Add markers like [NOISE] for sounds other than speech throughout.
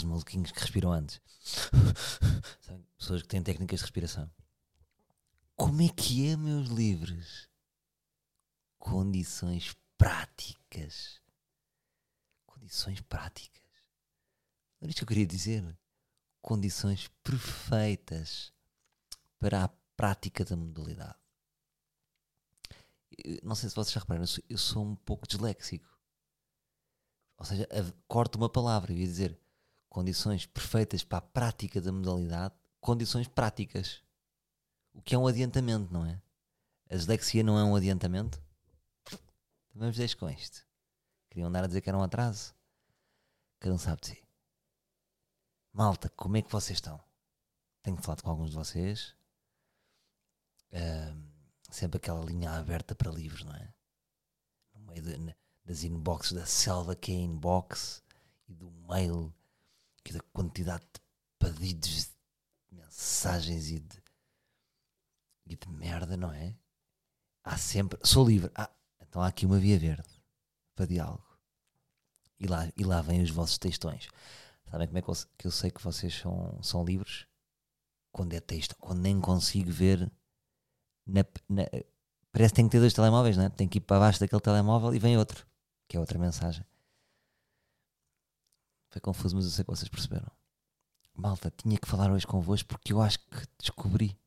aqueles maluquinhos que respiram antes. [LAUGHS] Pessoas que têm técnicas de respiração. Como é que é, meus livres? Condições práticas. Condições práticas. Era isto que eu queria dizer. Condições perfeitas para a prática da modalidade. Eu não sei se vocês já repararam, eu sou, eu sou um pouco disléxico. Ou seja, corto uma palavra e ia dizer condições perfeitas para a prática da modalidade, condições práticas. O que é um adiantamento, não é? A dislexia não é um adiantamento? Também deixo com isto. Queriam andar a dizer que era um atraso? Cada um sabe de si. Malta, como é que vocês estão? Tenho falado com alguns de vocês. Ahm, sempre aquela linha aberta para livros, não é? No meio de- das inboxes da selva que é inbox e do mail e da quantidade de pedidos de mensagens e de, e de merda, não é? Há sempre. Sou livre. Ah, então há aqui uma via verde para diálogo. E lá, e lá vêm os vossos textões. Sabem como é que eu, que eu sei que vocês são, são livres? Quando é texto, quando nem consigo ver. na- na- parece que tem que ter dois telemóveis, não é? Tem que ir para baixo daquele telemóvel e vem outro, que é outra mensagem. Foi confuso, mas eu sei que vocês perceberam. Malta, tinha que falar hoje convosco porque eu acho que descobri.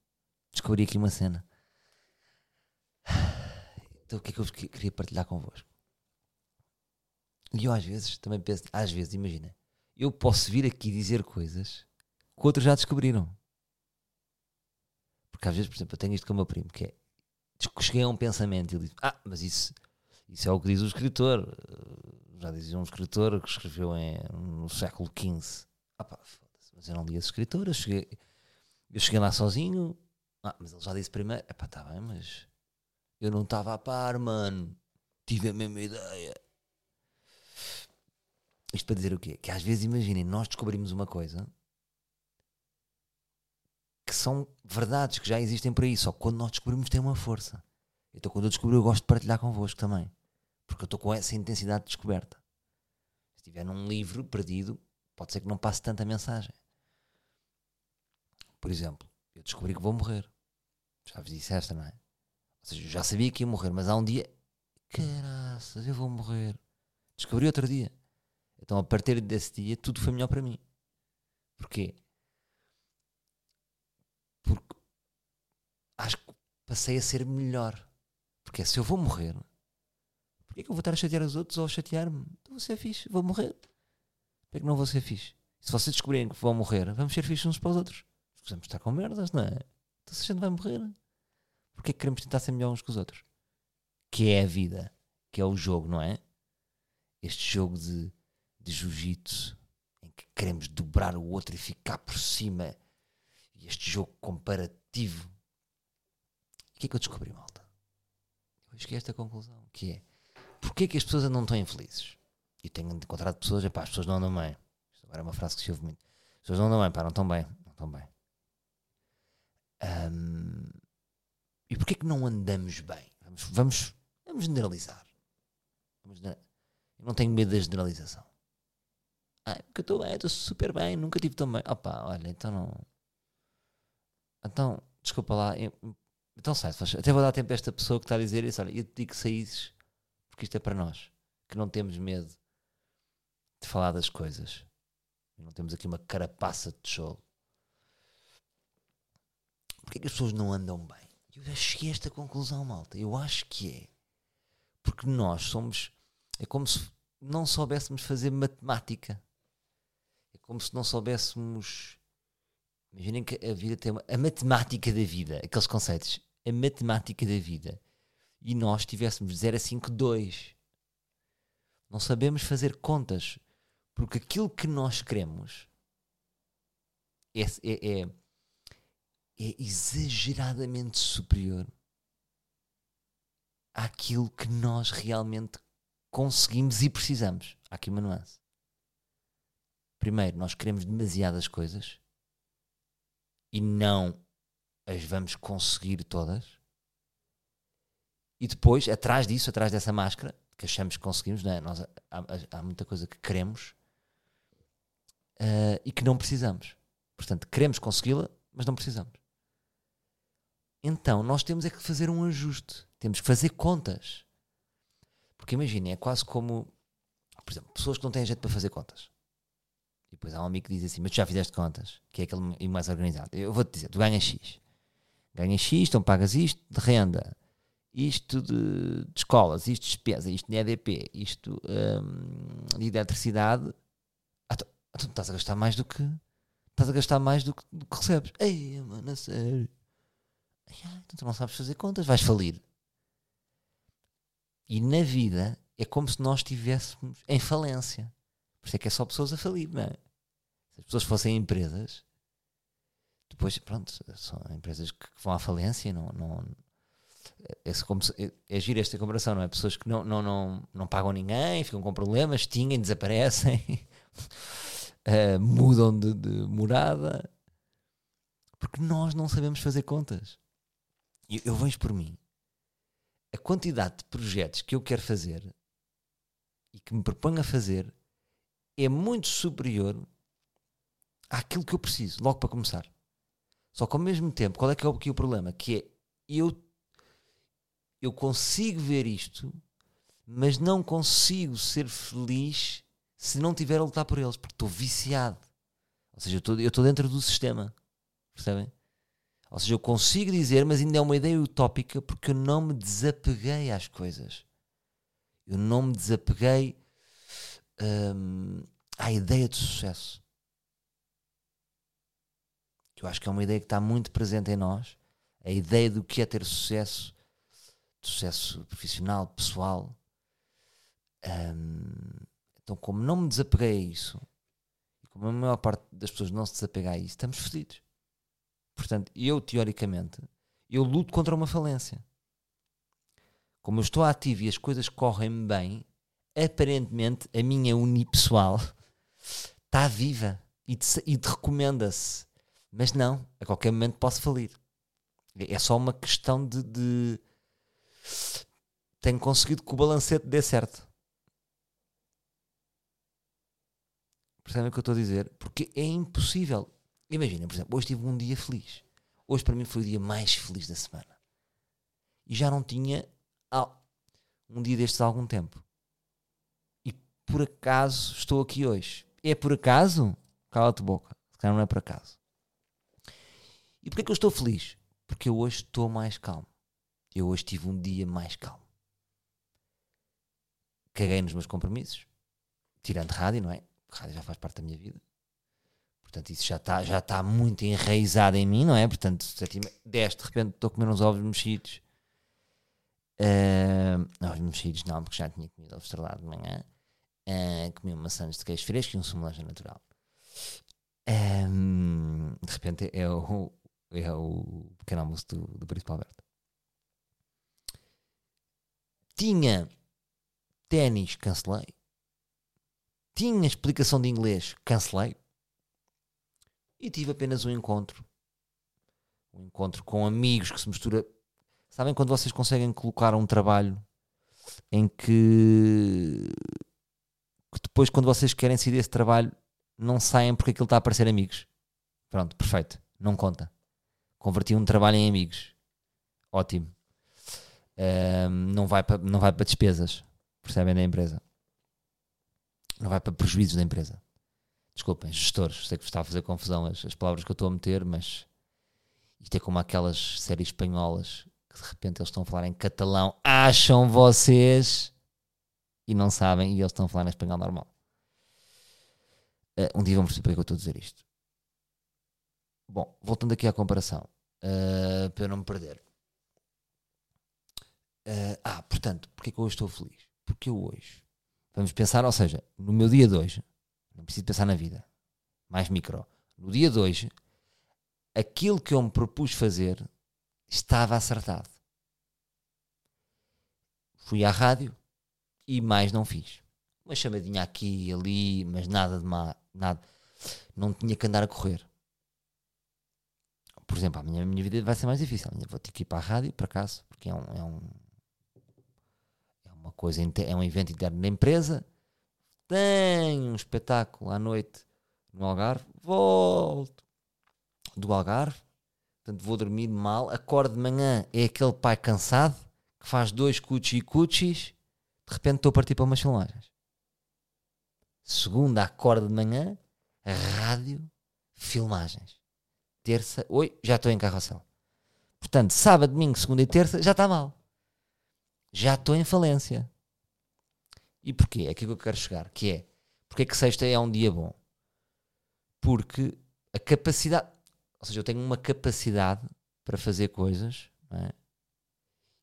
Descobri aqui uma cena. Então o que é que eu queria partilhar convosco? E eu às vezes também penso, às vezes, imagina, eu posso vir aqui dizer coisas que outros já descobriram. Porque às vezes, por exemplo, eu tenho isto com o meu primo, que é cheguei a um pensamento e ele diz, ah, mas isso, isso é o que diz o escritor. Já dizia um escritor que escreveu em, no século XV. Ah pá, mas eu não li esse escritor, eu cheguei, eu cheguei lá sozinho. Ah, mas ele já disse primeiro, é pá, está bem, mas eu não estava a par, mano. Tive a mesma ideia. Isto para dizer o quê? Que às vezes, imaginem, nós descobrimos uma coisa que são verdades que já existem por aí, só que quando nós descobrimos tem uma força. Então, quando eu descobri, eu gosto de partilhar convosco também, porque eu estou com essa intensidade de descoberta. Se estiver num livro perdido, pode ser que não passe tanta mensagem. Por exemplo, eu descobri que vou morrer. Já vos disse esta, não é? Ou seja, eu já sabia que ia morrer, mas há um dia, caraças, eu vou morrer. Descobri outro dia. Então, a partir desse dia, tudo foi melhor para mim. Porquê? Porque acho que passei a ser melhor. Porque é, se eu vou morrer, porquê que eu vou estar a chatear os outros ou a chatear-me? Então vou ser fixe, vou morrer. Porquê que não vou ser fixe? Se vocês descobrirem que vão morrer, vamos ser fixes uns para os outros. Vamos estar com merdas, não é? Então se a gente vai morrer, porquê que queremos tentar ser melhor uns que os outros? Que é a vida, que é o jogo, não é? Este jogo de, de jiu-jitsu em que queremos dobrar o outro e ficar por cima e este jogo comparativo. O que é que eu descobri, malta? Eu cheguei a esta conclusão, que é porque é que as pessoas andam tão infelizes? E tenho encontrado pessoas, epá, as pessoas não andam bem. Isto agora é uma frase que se ouve muito. As pessoas não andam bem, pá, não estão bem, não estão bem. Ahm, e porquê é que não andamos bem? Vamos, vamos, vamos generalizar. Vamos Eu não tenho medo da generalização. Ah, porque eu estou bem, estou super bem, nunca tive tão bem. Opa, olha, então não. Então, desculpa lá. eu- então sai, até vou dar tempo a esta pessoa que está a dizer isso. Olha, eu te digo que saísses, porque isto é para nós, que não temos medo de falar das coisas. Não temos aqui uma carapaça de tijolo. Porquê que as pessoas não andam bem? Eu já cheguei a esta conclusão, malta. Eu acho que é porque nós somos. É como se não soubéssemos fazer matemática. É como se não soubéssemos. Imaginem que a vida tem uma, a matemática da vida, aqueles conceitos, a matemática da vida, e nós tivéssemos de 0 a 5, 2. Não sabemos fazer contas, porque aquilo que nós queremos é, é, é, é exageradamente superior àquilo que nós realmente conseguimos e precisamos. Há aqui uma nuance. Primeiro, nós queremos demasiadas coisas e não as vamos conseguir todas. E depois, atrás disso, atrás dessa máscara, que achamos que conseguimos, não é? Nós, há, há muita coisa que queremos uh, e que não precisamos. Portanto, queremos consegui-la, mas não precisamos. Então, nós temos é que fazer um ajuste. Temos que fazer contas. Porque imaginem, é quase como, por exemplo, pessoas que não têm jeito para fazer contas. E depois há um amigo que diz assim: Mas tu já fizeste contas? Que é aquele mais organizado. Eu vou-te dizer: tu ganhas X. Ganhas X, então pagas isto de renda, isto de, de escolas, isto de despesa, isto de EDP, isto um, de eletricidade. Ah, tu, ah, tu estás a gastar mais do que. Estás a gastar mais do que, do que recebes. Ei, mano, a sério. Então tu não sabes fazer contas, vais falir. E na vida é como se nós estivéssemos em falência. Por isso é que é só pessoas a falir, não é? Se as pessoas fossem empresas, depois, pronto, são empresas que vão à falência, não. não é, é, é, giro esta comparação, não é? Pessoas que não, não, não, não pagam ninguém, ficam com problemas, extinguem, desaparecem, uh, [LAUGHS] mudam de, de morada, porque nós não sabemos fazer contas. Eu, eu vejo por mim a quantidade de projetos que eu quero fazer e que me proponho a fazer é muito superior àquilo que eu preciso, logo para começar. Só que ao mesmo tempo, qual é que é o, que é o problema? Que é eu, eu consigo ver isto, mas não consigo ser feliz se não tiver a lutar por eles, porque estou viciado. Ou seja, eu estou dentro do sistema. Percebem? Ou seja, eu consigo dizer, mas ainda é uma ideia utópica porque eu não me desapeguei às coisas. Eu não me desapeguei hum, à ideia de sucesso. Eu acho que é uma ideia que está muito presente em nós. A ideia do que é ter sucesso, sucesso profissional, pessoal. Hum, então, como não me desapeguei a isso, como a maior parte das pessoas não se desapega a isso, estamos fodidos. Portanto, eu, teoricamente, eu luto contra uma falência. Como eu estou ativo e as coisas correm bem, aparentemente a minha unipessoal [LAUGHS] está viva e te, e te recomenda-se. Mas não, a qualquer momento posso falir. É só uma questão de, de... tenho conseguido que o balancete dê certo. Percebem o que eu estou a dizer? Porque é impossível. Imagina, por exemplo, hoje tive um dia feliz. Hoje para mim foi o dia mais feliz da semana. E já não tinha um dia destes há algum tempo. E por acaso estou aqui hoje. É por acaso? Cala-te boca. Se calhar não é por acaso. E porquê que eu estou feliz? Porque eu hoje estou mais calmo. Eu hoje tive um dia mais calmo. Caguei nos meus compromissos. Tirando rádio, não é? Rádio já faz parte da minha vida. Portanto, isso já está já tá muito enraizado em mim, não é? Portanto, 10, de repente estou a comer uns ovos mexidos. Uh, ovos mexidos não, porque já tinha comido ovo estrelado de manhã. Uh, comi uma maçãs de queijo fresco e um sumo natural. Um, de repente é o, é o pequeno almoço do, do Príncipe Alberto. Tinha ténis, cancelei. Tinha explicação de inglês, cancelei e tive apenas um encontro. Um encontro com amigos que se mistura. Sabem quando vocês conseguem colocar um trabalho em que, que depois, quando vocês querem sair desse trabalho, não saem porque aquilo está a parecer amigos? Pronto, perfeito. Não conta. Converti um trabalho em amigos. Ótimo. Não, vai para, não vai para despesas. Percebem da empresa. Não vai para prejuízos da empresa. Desculpem, gestores, sei que está a fazer confusão as, as palavras que eu estou a meter, mas isto é como aquelas séries espanholas que de repente eles estão a falar em catalão, acham vocês e não sabem, e eles estão a falar em espanhol normal. Uh, um dia vamos perceber porque é que eu estou a dizer isto. Bom, voltando aqui à comparação, uh, para eu não me perder. Uh, ah, portanto, porque é que eu hoje estou feliz? Porque eu hoje, vamos pensar, ou seja, no meu dia de hoje, não preciso pensar na vida. Mais micro. No dia de hoje, aquilo que eu me propus fazer estava acertado. Fui à rádio e mais não fiz. Uma chamadinha aqui e ali, mas nada de má, nada. Não tinha que andar a correr. Por exemplo, a minha, a minha vida vai ser mais difícil. Vou ter que ir para a rádio, por acaso, porque é um, é um coisa, é um evento interno da empresa tem um espetáculo à noite no Algarve, volto do Algarve, portanto vou dormir mal, acordo de manhã, é aquele pai cansado que faz dois cuchi cuchis, de repente estou a partir para umas filmagens. Segunda, acordo de manhã, rádio, filmagens. Terça, oi, já estou em carrossel. Portanto, sábado, domingo, segunda e terça, já está mal. Já estou em falência. E porquê? É aquilo que eu quero chegar, que é, porque é que sexta é um dia bom? Porque a capacidade, ou seja, eu tenho uma capacidade para fazer coisas, é?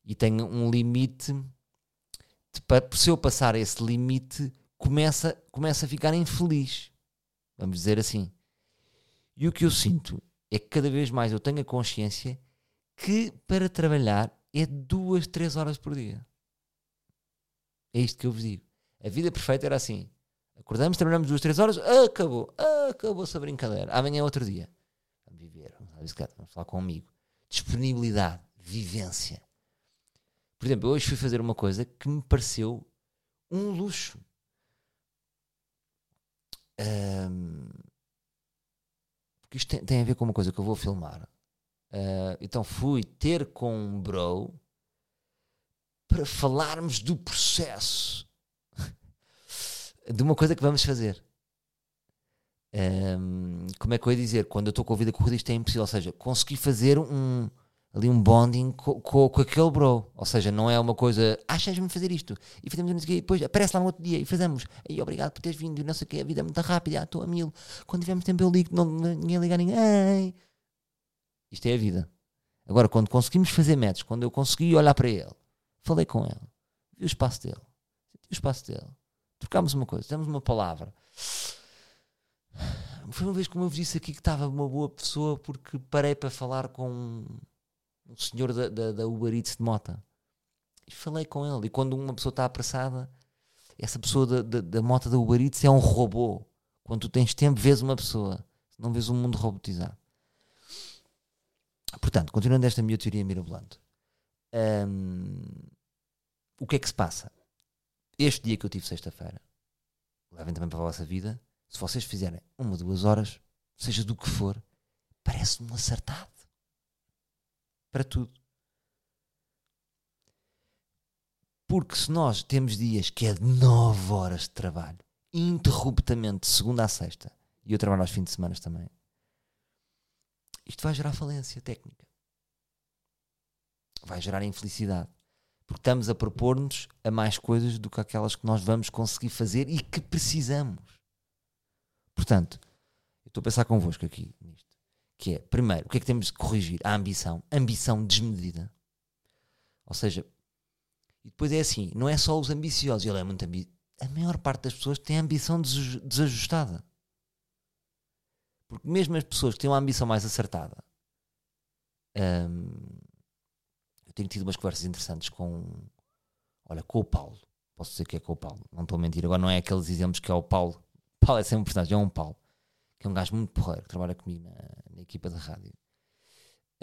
e tenho um limite, de, se eu passar esse limite, começa, começa a ficar infeliz, vamos dizer assim. E o que eu sinto é que cada vez mais eu tenho a consciência que para trabalhar é duas, três horas por dia. É isto que eu vos digo. A vida perfeita era assim. Acordamos, trabalhamos duas, três horas, acabou, acabou-se a brincadeira. Amanhã é outro dia. Vamos viver, vamos, vamos falar com um amigo. Disponibilidade, vivência. Por exemplo, hoje fui fazer uma coisa que me pareceu um luxo. Um, porque isto tem, tem, a ver com uma coisa que eu vou filmar. Uh, então fui ter com um bro para falarmos do processo de uma coisa que vamos fazer. Um, como é que eu ia dizer? Quando eu estou com a vida corrida, isto é impossível. Ou seja, consegui fazer um, ali um bonding com, com, com, aquele bro. Ou seja, não é uma coisa, achas-me fazer isto e fazemos isso e depois aparece lá no outro dia e fazemos. E obrigado por teres vindo não sei o que, a vida é muito rápida, estou a mil. Quando tivermos tempo eu ligo, não, ninguém liga a ninguém. Isto é a vida. Agora, quando conseguimos fazer métodos, quando eu consegui olhar para ele, falei com ele, vi o espaço dele, senti o espaço dele, trocámos uma coisa, demos uma palavra. Foi uma vez como eu vos disse aqui que estava uma boa pessoa porque parei para falar com um senhor da, da, da Uber Eats de Mota e falei com ele. E quando uma pessoa está apressada, essa pessoa da, da, da Mota da Uber Eats é um robô. Quando tu tens tempo, vês uma pessoa, não vês um mundo robotizado. Portanto, continuando esta minha teoria mirabolante, hum, o que é que se passa? Este dia que eu tive sexta-feira, levem também para a vossa vida, se vocês fizerem uma, duas horas, seja do que for, parece-me um acertado. Para tudo. Porque se nós temos dias que é de 9 horas de trabalho, interruptamente, de segunda a sexta, e eu trabalho aos fins de semana também, isto vai gerar falência técnica. Vai gerar infelicidade. Porque estamos a propor-nos a mais coisas do que aquelas que nós vamos conseguir fazer e que precisamos. Portanto, eu estou a pensar convosco aqui nisto. Que é, primeiro, o que é que temos de corrigir? A ambição. Ambição desmedida. Ou seja, e depois é assim, não é só os ambiciosos, ele é muito ambicioso. A maior parte das pessoas tem ambição desajustada. Porque mesmo as pessoas que têm uma ambição mais acertada, hum, eu tenho tido umas conversas interessantes com, olha, com o Paulo. Posso dizer que é com o Paulo, não estou a mentir. Agora não é aqueles exemplos que é o Paulo. [LAUGHS] Paulo é sempre um personagem, é um Paulo, que é um gajo muito porreiro, que trabalha comigo na, na equipa da rádio.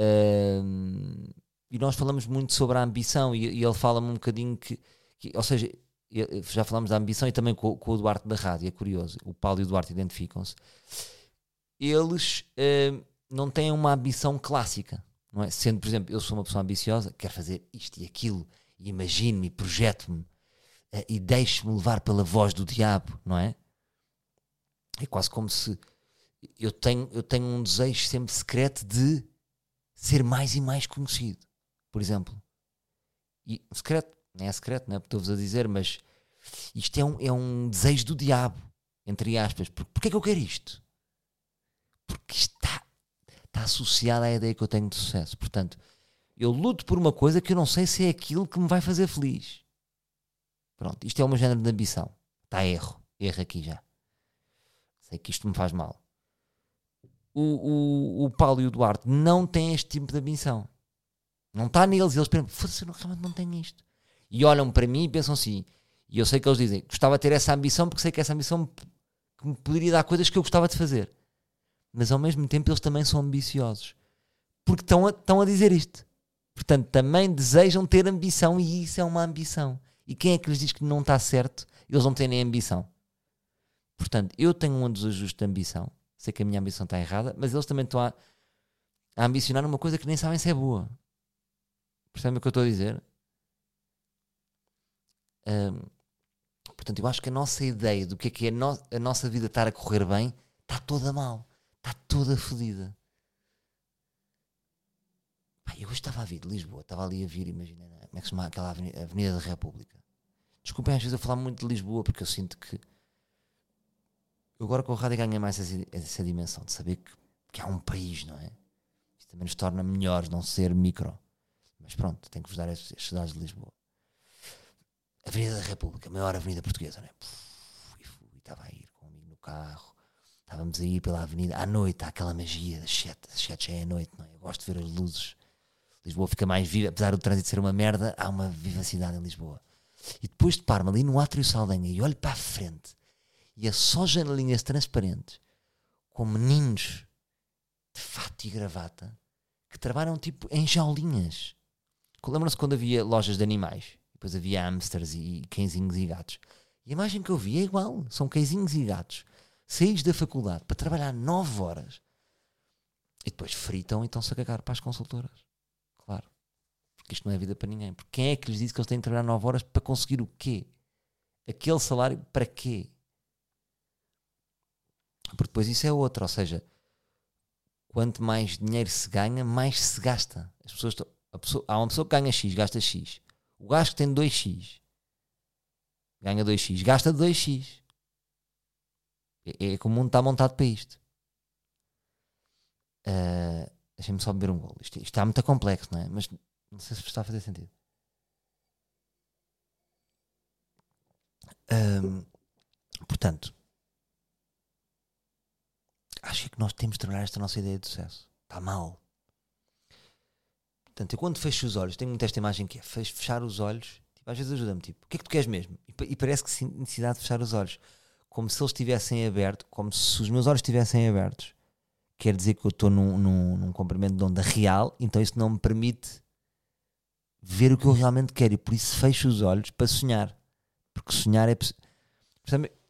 Hum, e nós falamos muito sobre a ambição e, e ele fala-me um bocadinho que, que, ou seja, já falamos da ambição e também com, com, o Duarte da rádio, é curioso. O Paulo e o Duarte identificam-se eles uh, não têm uma ambição clássica, não é? Sendo, por exemplo, eu sou uma pessoa ambiciosa, quero fazer isto e aquilo, imagino-me projeto-me uh, e deixo-me levar pela voz do diabo, não é? É quase como se eu tenho, eu tenho um desejo sempre secreto de ser mais e mais conhecido, por exemplo. E secreto, não é secreto, não é? Estou-vos a dizer, mas isto é um, é um desejo do diabo, entre aspas. Por, porquê é que eu quero isto? porque está, está associada à ideia que eu tenho de sucesso. Portanto, eu luto por uma coisa que eu não sei se é aquilo que me vai fazer feliz. Pronto, isto é uma género de ambição. Está erro. Erro aqui já. Sei que isto me faz mal. O, o, o Paulo e o Duarte não têm este tipo de ambição. Não está neles. Eles pensam, foda-se, realmente não tenho isto. E olham para mim e pensam assim. E eu sei que eles dizem, gostava de ter essa ambição porque sei que essa ambição me, me poderia dar coisas que eu gostava de fazer mas ao mesmo tempo eles também são ambiciosos. Porque estão a, estão a dizer isto. Portanto, também desejam ter ambição e isso é uma ambição. E quem é que lhes diz que não está certo? Eles não têm nem ambição. Portanto, eu tenho um desajuste de ambição sei que a minha ambição está errada, mas eles também estão a, a ambicionar uma coisa que nem sabem se é boa. Percebem o que eu estou a dizer? Portanto, eu acho que a nossa ideia do que é que é a, no- a nossa vida estar a correr bem está toda mal, está toda fodida. Eu estava a vir de Lisboa, estava ali a vir, imagina, né? como é que se chama aquela avenida, avenida da República. Desculpem às vezes eu falar muito de Lisboa, porque eu sinto que eu agora com o rádio ganhei mais essa, essa dimensão de saber que, que há um país, não é? Isto também nos torna melhores, não ser micro. Mas pronto, tenho que vos dar estes dados de Lisboa. Avenida da República, a maior avenida portuguesa, não é? Puf, e fui, estava a ir com um amigo no carro, estávamos a ir pela avenida, à noite, há aquela magia das sete, das sete já é a noite, não é? Eu gosto de ver as luzes. Lisboa fica mais viva, apesar do trânsito ser uma merda, há uma vivacidade em Lisboa. E depois de parma ali no Átrio Saldanha e olho para a frente e é só janelinhas transparentes com meninos de fato e gravata que trabalham tipo em jaulinhas. Lembram-se quando havia lojas de animais? Depois havia hamsters e cãezinhos e gatos. E a imagem que eu vi é igual. São cãezinhos e gatos saídos da faculdade para trabalhar 9 horas e depois fritam e estão-se a cagar para as consultoras. Claro. Porque isto não é vida para ninguém. Porque quem é que lhes disse que eles têm de trabalhar 9 horas para conseguir o quê? Aquele salário para quê? Porque depois isso é outra. Ou seja, quanto mais dinheiro se ganha, mais se gasta. As pessoas estão- pessoa- há uma pessoa que ganha X, gasta X. O que tem 2X ganha 2X, gasta 2X. É, é como o mundo está montado para isto. Ah, Deixem-me só beber um golo. Isto, está muito complexo, não é? Mas não sei se está a fazer sentido. Ahm, portanto, acho que nós temos de trabalhar esta nossa ideia de sucesso. Está mal. Portanto, eu quando fecho os olhos, tenho muito esta imagem que é fech- fechar os olhos, tipo, às vezes ajuda-me, tipo, o que é que tu queres mesmo? E, e parece que sinto necessidade de fechar os olhos, como se eles estivessem abertos, como se os meus olhos estivessem abertos. Quer dizer que eu estou num, num, num comprimento de onda real, então isso não me permite ver o que eu realmente quero e por isso fecho os olhos para sonhar. Porque sonhar é.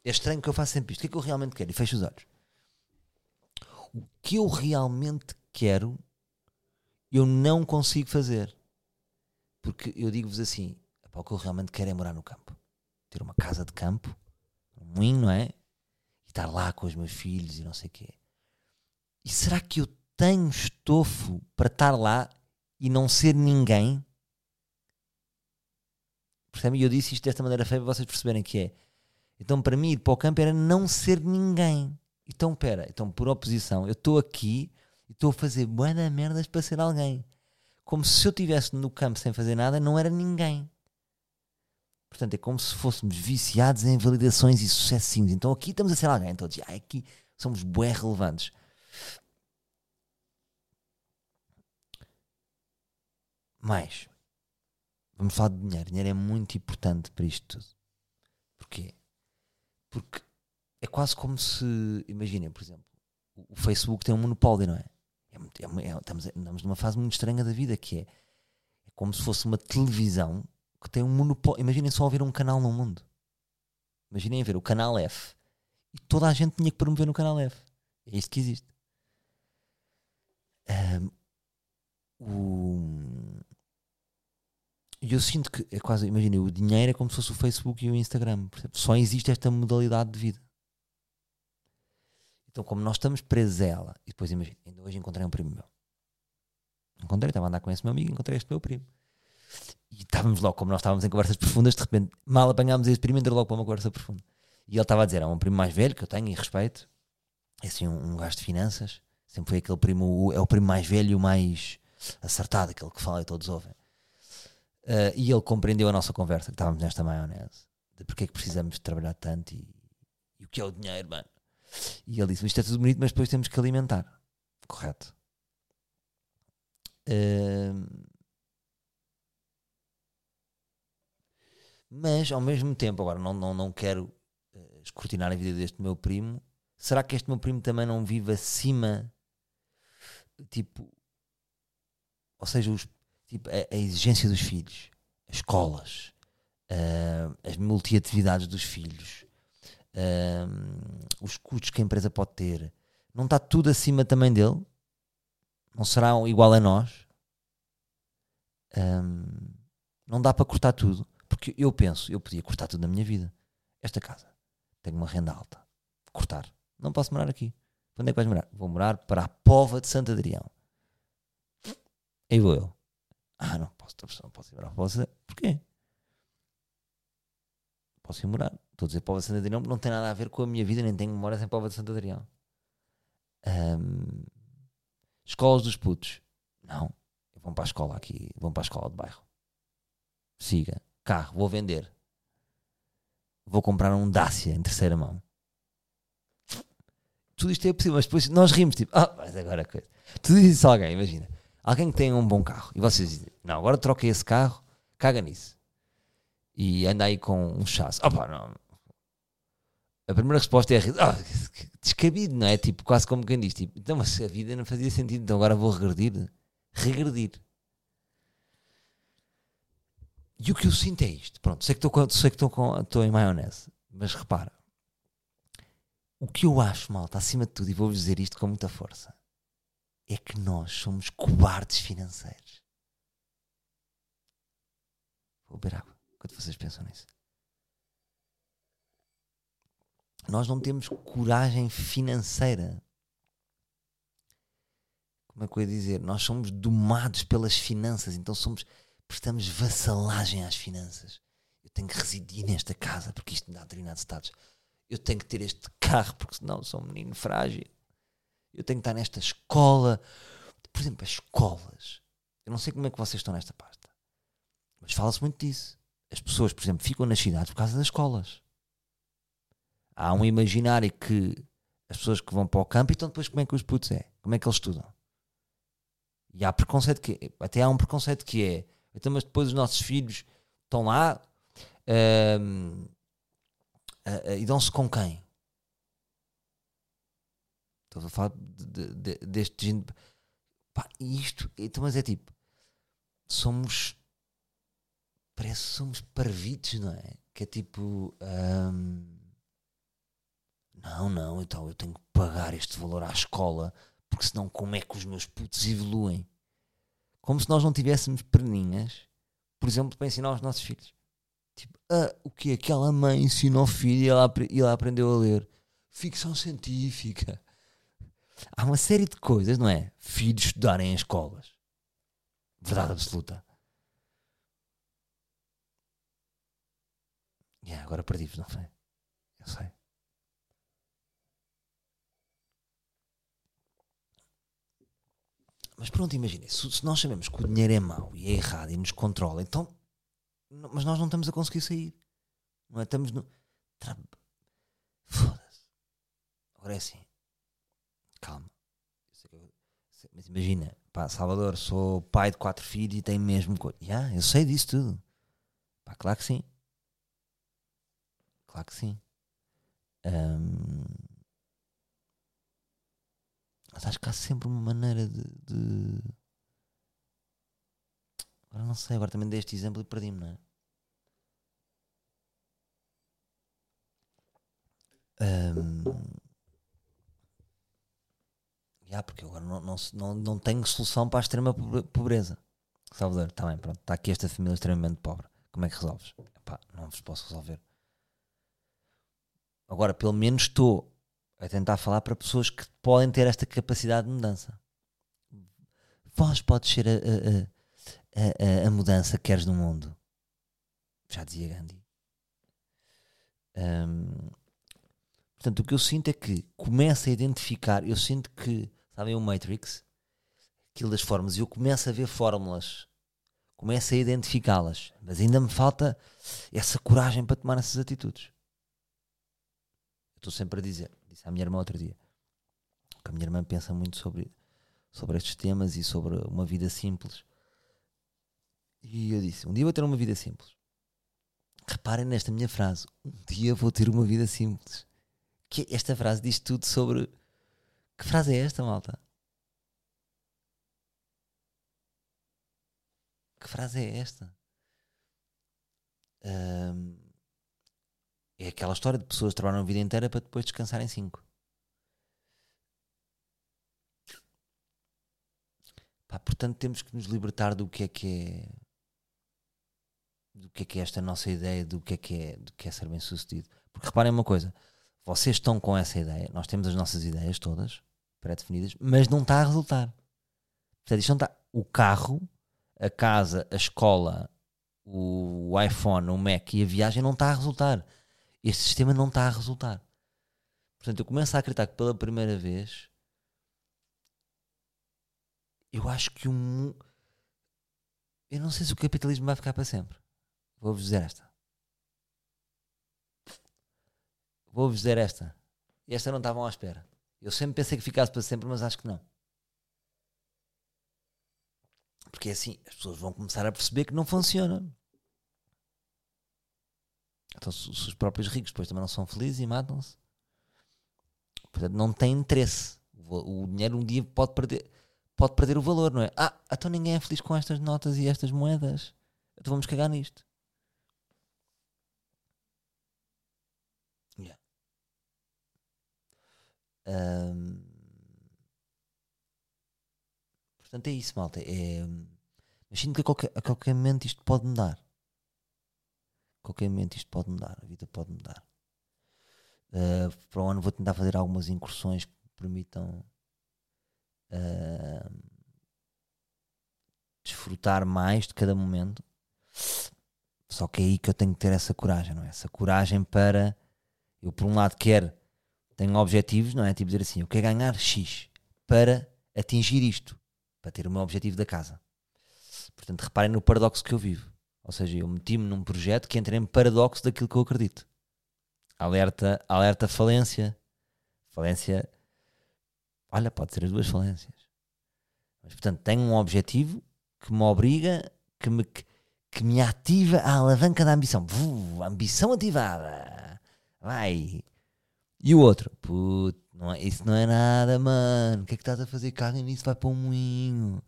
É estranho que eu faça sempre isto. O que é que eu realmente quero? E fecho os olhos. O que eu realmente quero, eu não consigo fazer. Porque eu digo-vos assim: "Epá, o que eu realmente quero é morar no campo. Ter uma casa de campo, moinho, não é? E estar lá com os meus filhos e não sei o quê. E será que eu tenho estofo para estar lá e não ser ninguém? Percebem? E eu disse isto desta maneira feia para vocês perceberem que é. Então, para mim, ir para o campo era não ser ninguém. Então, pera, então, por oposição, eu estou aqui e estou a fazer bué merdas para ser alguém. Como se eu estivesse no campo sem fazer nada, não era ninguém. Portanto, é como se fôssemos viciados em validações e sucessinhos. Então, aqui estamos a ser alguém. Todos, ah, aqui somos bué relevantes. Mais. Vamos falar de dinheiro. Dinheiro é muito importante para isto tudo. Porquê? Porque é quase como se, imaginem, por exemplo, o, Facebook tem um monopólio, não é? É é é- estamos, andamos numa fase muito estranha da vida que é, é como se fosse uma televisão que tem um monopólio. Imaginem só ver um canal no mundo. Imaginem ver o canal F e toda a gente tinha que promover no canal F. É isto que existe. Ahm, o- E eu sinto que é quase, imaginem, o dinheiro é como se fosse o Facebook e o Instagram. Só existe esta modalidade de vida. Então, como nós estamos presos a ela, e depois imagina, ainda hoje encontrei um primo meu. Encontrei, estava a andar com esse meu amigo, encontrei este meu primo. E estávamos logo, como nós estávamos em conversas profundas, de repente, mal apanhámos esse primo, logo para uma conversa profunda. E ele estava a dizer: é um primo mais velho que eu tenho e respeito, é assim um, um gajo de finanças, sempre foi aquele primo, é o primo mais velho e o mais acertado, aquele que fala e todos ouvem. Ah, e ele compreendeu a nossa conversa, que estávamos nesta maionese, de porque é que precisamos de trabalhar tanto e, e o que é o dinheiro, mano. E ele disse: Isto é tudo bonito, mas depois temos que alimentar. Correto. Ahm, mas ao mesmo tempo, agora não, não, não quero eh, escrutinar a vida deste meu primo. Será que este meu primo também não vive acima? Tipo, ou seja, os, tipo, a, a exigência dos filhos, as escolas, ah, as multiatividades dos filhos, ah, os custos que a empresa pode ter. Não está tudo acima também dele? Não será igual a nós? Hum, não dá para cortar tudo. Porque eu penso, eu podia cortar tudo na minha vida. Esta casa, tenho uma renda alta. Cortar. Não posso morar aqui. Onde é que vais morar? Vou morar para a Pova de Santo Adrião. Aí vou eu. Ah, não posso, não posso ir morar para a Pova Porquê? Posso ir morar. Estou a dizer Pova de Santo Adrião não tem nada a ver com a minha vida, nem tenho memórias em Pova de Santo Adrião. Um, escolas dos putos. Não. Vão para a escola aqui, vão para a escola de bairro. Siga. Carro, vou vender. Vou comprar um Dacia em terceira mão. Tudo isto é possível, mas depois nós rimos, tipo, ah, mas agora coisa. Tu dizes a alguém, imagina, alguém que tem um bom carro e vocês dizem, não, agora troca esse carro, caga nisso. E anda aí com um chasso. Opa, não. A primeira resposta é ah, descabido, não é? Tipo, quase como quem diz, tipo, então, mas a vida não fazia sentido, então agora vou regredir. Regredir. E o que eu sinto é isto. Pronto, sei que estou com, estou em maionese, mas repara. O que eu acho, malta, acima de tudo, e vou-vos dizer isto com muita força, é que nós somos cobardes financeiros. Vou beber água quando vocês pensam nisso. Nós não temos coragem financeira. Como é que eu ia dizer? Nós somos domados pelas finanças, então somos prestamos vassalagem às finanças. Eu tenho que residir nesta casa porque isto me dá determinados status. Eu tenho que ter este carro porque senão sou um menino frágil. Eu tenho que estar nesta escola. Por exemplo, as escolas. Eu não sei como é que vocês estão nesta pasta, mas fala-se muito disso. As pessoas, por exemplo, ficam nas cidades por causa das escolas. Há um imaginário que as pessoas que vão para o campo, então depois como é que os putos é? Como é que eles estudam? E há preconceito que até há um preconceito que é então, mas depois os nossos filhos estão lá uh, uh, e dão-se com quem? Estou a falar de, de, deste género. Pá, isto, então, mas é tipo, somos. Parece que somos parvitos, não é? Que é tipo. Um, não, não, então eu tenho que pagar este valor à escola, porque senão como é que os meus putos evoluem? Como se nós não tivéssemos perninhas, por exemplo, para ensinar aos nossos filhos. Tipo, ah, o que aquela mãe ensinou ao filho e ela, e ela aprendeu a ler? Ficção científica. Há uma série de coisas, não é? Filhos estudarem em escolas. Verdade absoluta. Yeah, agora perdi-vos, não sei. Eu sei. Mas pronto, imaginem, se, se, nós sabemos que o dinheiro é mau e é errado e nos controla, então. Mas nós não estamos a conseguir sair. Não é? Estamos no. Foda-se. Agora é assim. Calma. Mas imagina, pá, Salvador, sou pai de quatro filhos e tenho mesmo coisa. Yeah, eu sei disso tudo. Pá, claro que sim. Claro que sim. Um, mas acho que há sempre uma maneira de. de... Agora não sei, agora também dei este exemplo e perdi-me, não é? Um... Yeah, porque agora não, não, não, não tenho solução para a extrema pobreza. Salvador, está bem, pronto. Está aqui esta família extremamente pobre. Como é que resolves? Epá, não vos posso resolver. Agora, pelo menos estou a tentar falar para pessoas que podem ter esta capacidade de mudança. Vós podes ser a, a, a, a mudança que queres no mundo. Já dizia Gandhi. Um, portanto, o que eu sinto é que começo a identificar, eu sinto que, sabem o Matrix? Aquilo das fórmulas, eu começo a ver fórmulas, começo a identificá-las, mas ainda me falta essa coragem para tomar essas atitudes. Estou sempre a dizer, disse à minha irmã outro dia, que a minha irmã pensa muito sobre, sobre estes temas e sobre uma vida simples. E eu disse: Um dia vou ter uma vida simples. Reparem nesta minha frase: Um dia vou ter uma vida simples. Que esta frase diz tudo sobre. Que frase é esta, malta? Que frase é esta? Um, é aquela história de pessoas que trabalham a vida inteira para depois descansarem 5. portanto, temos que nos libertar do que é que é do que é que é esta nossa ideia do que é que é, do que é ser bem sucedido. Porque reparem uma coisa, vocês estão com essa ideia, nós temos as nossas ideias todas pré-definidas, mas não está a resultar. Portanto, isto não está. O carro, a casa, a escola, o iPhone, o Mac e a viagem não está a resultar. Este sistema não está a resultar. Portanto, eu começo a acreditar que pela primeira vez eu acho que um. Eu não sei se o capitalismo vai ficar para sempre. Vou-vos dizer esta. Vou-vos dizer esta. E esta não estavam à espera. Eu sempre pensei que ficasse para sempre, mas acho que não. Porque é assim, as pessoas vão começar a perceber que não funciona. Então, se, os próprios ricos depois também não são felizes e matam-se, portanto, não tem interesse. O, dinheiro um dia pode perder, pode perder o valor, não é? Ah, então ninguém é feliz com estas notas e estas moedas. Então vamos cagar nisto. Yeah. Um, portanto, é isso, malta. É, mas sinto que a qualquer, a qualquer momento isto pode mudar. Qualquer momento isto pode mudar. A vida pode mudar. Uh, para o ano vou tentar fazer algumas incursões que me permitam uh, desfrutar mais de cada momento. Só que é aí que eu tenho que ter essa coragem, não é? Essa coragem para eu, por um lado, quero, tenho objetivos, não é? Tipo dizer assim, eu quero ganhar X para atingir isto, para ter o meu objetivo da casa. Portanto, reparem no paradoxo que eu vivo. Ou seja, eu meti-me num projeto que entra em paradoxo daquilo que eu acredito. Alerta, alerta falência. Falência. Olha, pode ser as duas falências. Mas, portanto, tenho um objetivo que me obriga, que me, que me ativa a alavanca da ambição. Vuu, ambição ativada. Vai. E o outro? Puto, não é, isso não é nada, mano. O que é que estás a fazer? Caga nisso, vai para um moinho.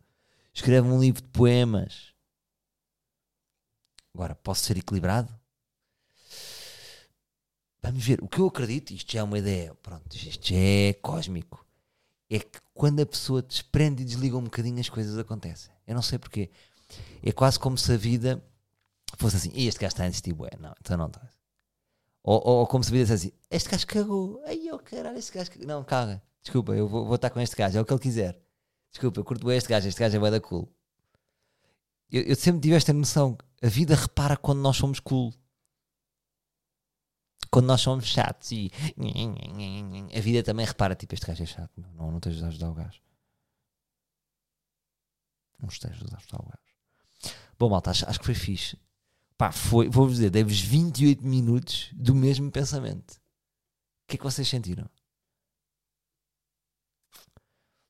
Escreve um livro de poemas. Agora, posso ser equilibrado? Vamos ver. O que eu acredito, isto já é uma ideia, pronto, isto já é cósmico. É que quando a pessoa desprende e desliga um bocadinho, as coisas acontecem. Eu não sei porquê. É quase como se a vida fosse assim: este gajo está a insistir, bué. Não, então não está. Ou, ou, ou, como se a vida dissesse assim: este gajo cagou. Ai, eu caralho, este gajo cagou. Não, caga. Desculpa, eu vou, vou estar com este gajo, é o que ele quiser. Desculpa, eu curto bem este gajo, este gajo é bué da cool. Eu, eu sempre tive esta noção: a vida repara quando nós somos cool quando nós somos chatos e a vida também repara, tipo, este gajo é chato, não, não estejas a ajudar o gajo. Não estejas a ajudar o gajo. Bom, malta, acho, acho que foi fixe. Pá, foi, vou-vos dizer, dei-vos 28 minutos do mesmo pensamento. O que é que vocês sentiram?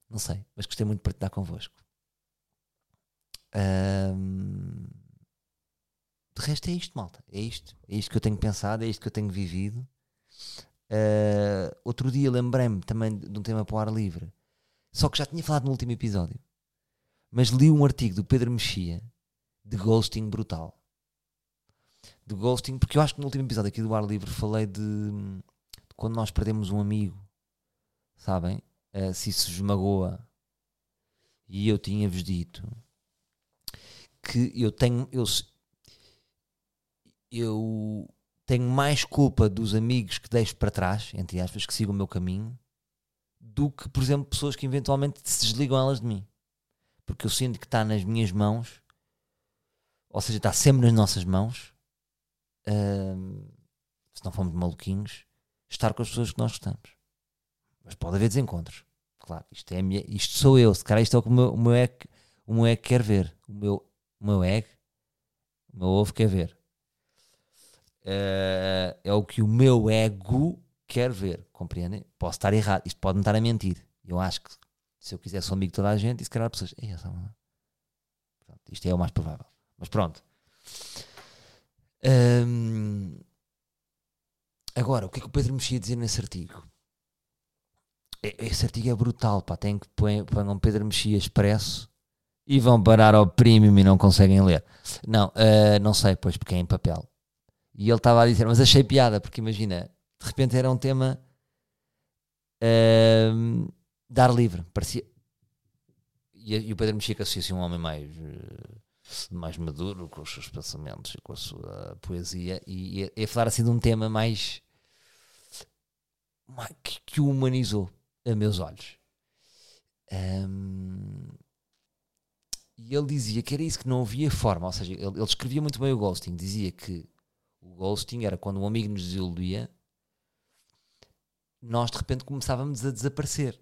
Não sei, mas gostei muito de partilhar convosco. Um, de resto é isto, malta. É isto. É isto que eu tenho pensado, é isto que eu tenho vivido. Uh, outro dia lembrei-me também de um tema para o ar livre. Só que já tinha falado no último episódio. Mas li um artigo do Pedro Mexia de ghosting brutal. De ghosting, porque eu acho que no último episódio aqui do ar livre falei de, de quando nós perdemos um amigo, sabem? Uh, se isso esmagoa. E eu tinha-vos dito que eu tenho, eu, eu tenho mais culpa dos amigos que deixo para trás, entre aspas, que sigam o meu caminho, do que, por exemplo, pessoas que eventualmente se desligam elas de mim. Porque eu sinto que está nas minhas mãos, ou seja, está sempre nas nossas mãos, hum, se não formos maluquinhos, estar com as pessoas que nós gostamos. Mas pode haver desencontros. Claro, isto, é minha, isto sou eu. Se calhar isto é o que o meu, o meu, ego, o meu ego quer ver. O meu, o meu ego, o meu ovo quer ver uh, é o que o meu ego quer ver, compreendem? Posso estar errado, isto pode me estar a mentir. Eu acho que se eu quisesse ser amigo de toda a gente, e se calhar pessoas, pronto, isto é o mais provável. Mas pronto. Um, agora, o que é que o Pedro mexia dizer nesse artigo? Esse artigo é brutal, pá. Tem que pôr um Pedro Mexia expresso e vão parar ao premium e não conseguem ler. Não, uh, não sei, pois, porque é em papel. E ele estava a dizer, mas achei piada, porque imagina, de repente era um tema uh, dar livre, parecia. e, e o Pedro Mexica associa-se um homem mais, eh, mais maduro, com os seus pensamentos e com a sua poesia, e é falar assim de um tema mais, que, o humanizou a meus olhos. Um, e ele dizia que era isso que não havia forma, ou seja, ele, ele escrevia muito bem o ghosting, dizia que o ghosting era quando um amigo nos desiludia, nós de repente começávamos a desaparecer,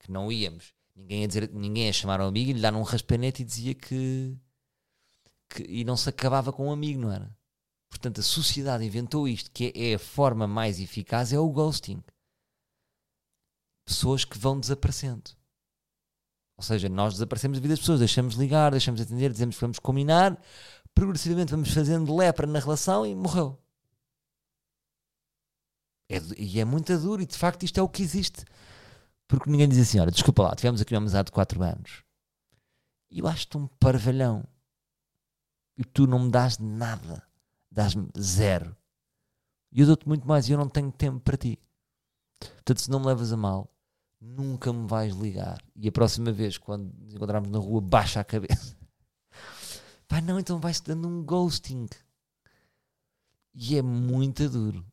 que não íamos. Ninguém ia, dizer, ninguém ia chamar ao amigo e lhe dar um raspanete e dizia que, que. E não se acabava com um amigo, não era? Portanto, a sociedade inventou isto, que é, é a forma mais eficaz, é o ghosting. Pessoas que vão desaparecendo. Ou seja, nós desaparecemos da vida das pessoas, deixamos de ligar, deixamos de atender, dizemos que vamos combinar, progressivamente vamos fazendo lepra na relação e morreu. É, e é muito duro, e de facto isto é o que existe. Porque ninguém diz assim: olha, desculpa lá, tivemos aqui uma amizade de 4 anos e eu acho-te um parvalhão e tu não me dás nada, dás-me zero. E eu dou-te muito mais e eu não tenho tempo para ti. Portanto, se não me levas a mal, nunca me vais ligar. E a próxima vez, quando nos encontrarmos na rua, baixa a cabeça. [LAUGHS] Pá, não, então vai-se dando um ghosting. E é muito duro.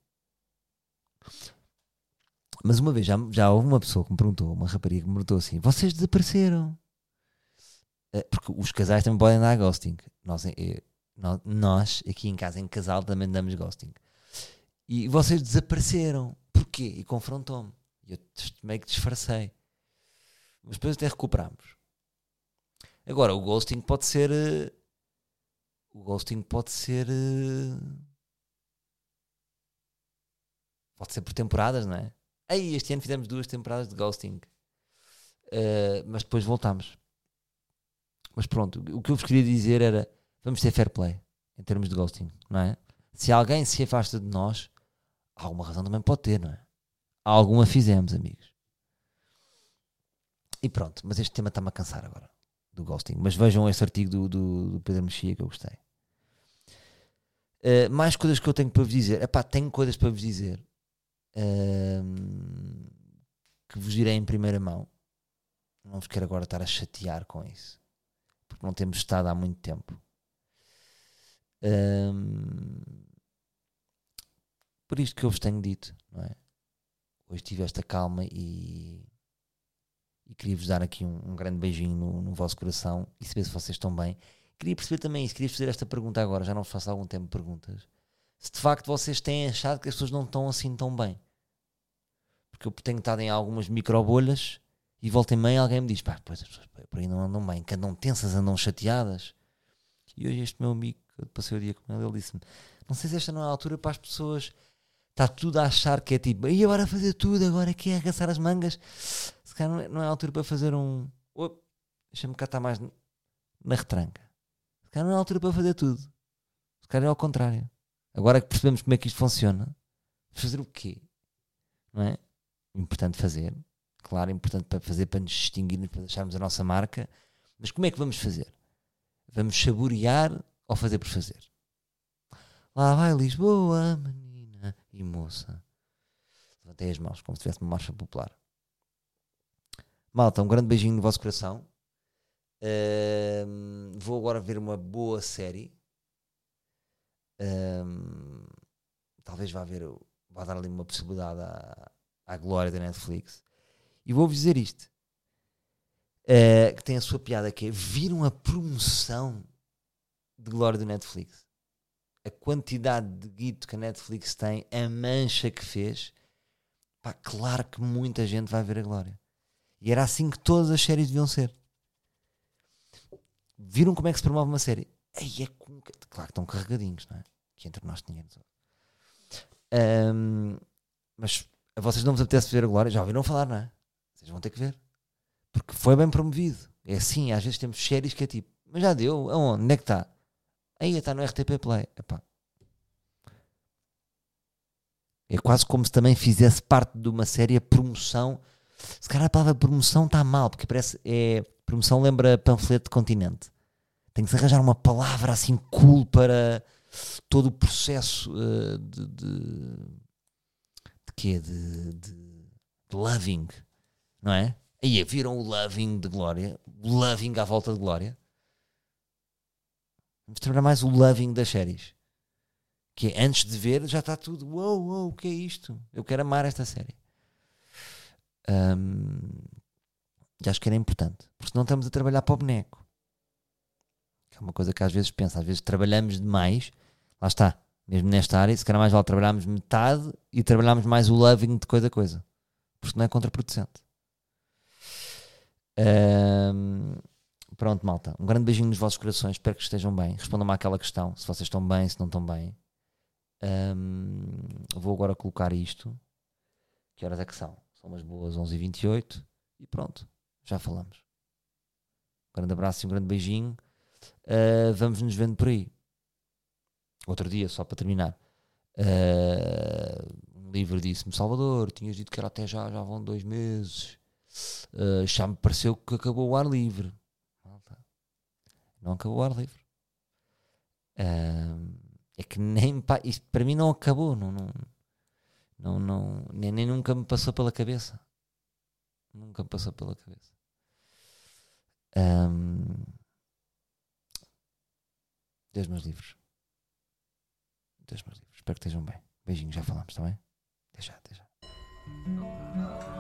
Mas uma vez já, já houve uma pessoa que me perguntou, uma rapariga que me perguntou assim: vocês desapareceram? Eh, porque os casais também podem dar ghosting. Nós, eh, nós, aqui em casa, em casal, também damos ghosting. E vocês desapareceram. Porquê? E confrontou-me. E eu meio que disfarcei. Mas depois até recuperamos. Agora, o ghosting pode ser. Eh, o ghosting pode ser. Pode ser por temporadas, não é? Aí, este ano fizemos duas temporadas de ghosting. Uh, mas depois voltámos. Mas pronto, o que eu vos queria dizer era: vamos ter fair play em termos de ghosting, não é? Se alguém se afasta de nós, alguma razão também pode ter, não é? Alguma fizemos, amigos. E pronto, mas este tema está-me a cansar agora do ghosting. Mas vejam esse artigo do, do, do Pedro Mexia que eu gostei. Uh, mais coisas que eu tenho para vos dizer. Epá, tenho coisas para vos dizer que vos direi em primeira mão. Não vos quero agora estar a chatear com isso, porque não temos estado há muito tempo. por isto que eu vos tenho dito, não é? Hoje tive esta calma e, e queria-vos dar aqui um, um grande beijinho no, no, vosso coração e saber se vocês estão bem. Queria perceber também isso, queria fazer esta pergunta agora, já não faço há algum tempo perguntas se de facto vocês têm achado que as pessoas não estão assim tão bem. Porque eu tenho estado em algumas microbolhas e volta em meia alguém me diz: pá, pois as pessoas por aí não andam bem, que andam tensas, andam chateadas. E hoje este meu amigo, eu passei o dia com ele, ele disse-me: não sei se esta não é a altura para as pessoas. Está tudo a achar que é tipo, e agora fazer tudo, agora aqui é arregaçar as mangas. Se calhar não é, não é a altura para fazer um. Deixa-me cá estar mais na retranca. Se calhar não é a altura para fazer tudo. Se calhar é ao contrário. Agora que percebemos como é que isto funciona, fazer o quê? Não é? Importante fazer, claro, importante para fazer para nos distinguirmos, para deixarmos a nossa marca, mas como é que vamos fazer? Vamos saborear ou fazer por fazer? Lá vai Lisboa, menina e moça. Levantei as mãos como se tivesse uma marcha popular. Malta, um grande beijinho no vosso coração. Uh, vou agora ver uma boa série um, talvez vá haver, vá dar ali uma possibilidade à, à glória da Netflix. E vou-vos dizer isto: uh, que tem a sua piada que é viram a promoção de glória do Netflix. A quantidade de guito que a Netflix tem, a mancha que fez, pá, claro que muita gente vai ver a glória. E era assim que todas as séries deviam ser. Viram como é que se promove uma série? Aí é com... Claro que estão carregadinhos, não é? Que entre nós tinha. Um, mas a vocês não vos apetece ver a Glória? Já ouviram falar, não é? Vocês vão ter que ver. Porque foi bem promovido. É assim, às vezes temos séries que é tipo, mas já deu? Aonde? Onde é que está? Aí está no RTP Play. Epá. É quase como se também fizesse parte de uma série a promoção. Se calhar a palavra promoção está mal, porque parece. É, promoção lembra panfleto de continente. Tem que se arranjar uma palavra assim cool para todo o processo uh, de, de, de quê? De, de, de, loving, não é? Aí viram o loving de Glória, loving à volta de Glória. Vamos trabalhar mais o loving das séries. Que é, antes de ver já está tudo. Uou, uou, o que é isto? Eu quero amar esta série. Um, e acho que era importante. Porque senão estamos a trabalhar para o boneco. Que é uma coisa que às vezes pensa. Às vezes trabalhamos demais. Lá está. Mesmo nesta área, se calhar mais vale trabalharmos metade e trabalharmos mais o loving de coisa a coisa. Porque não é contraproducente. Um, pronto, malta. Um grande beijinho nos vossos corações. Espero que estejam bem. Respondam-me àquela questão. Se vocês estão bem, se não estão bem. Um, vou agora colocar isto. Que horas é que são? São umas boas 11h28. E pronto, já falamos. Um grande abraço e um grande beijinho. Uh, vamos nos vendo por aí. Outro dia, só para terminar. Uh, um livro disse-me: Salvador, tinhas dito que era até já, já vão dois meses. Uh, já me pareceu que acabou o ar livre. Não acabou o ar livre. Uh, é que nem isto para mim não acabou. Não, não, não, não nem, nem, nunca me passou pela cabeça. Nunca me passou pela cabeça. Um, Deus meus livros. Deus meus livros. Espero que estejam bem. Beijinhos, já falamos, está bem? Até já, até já.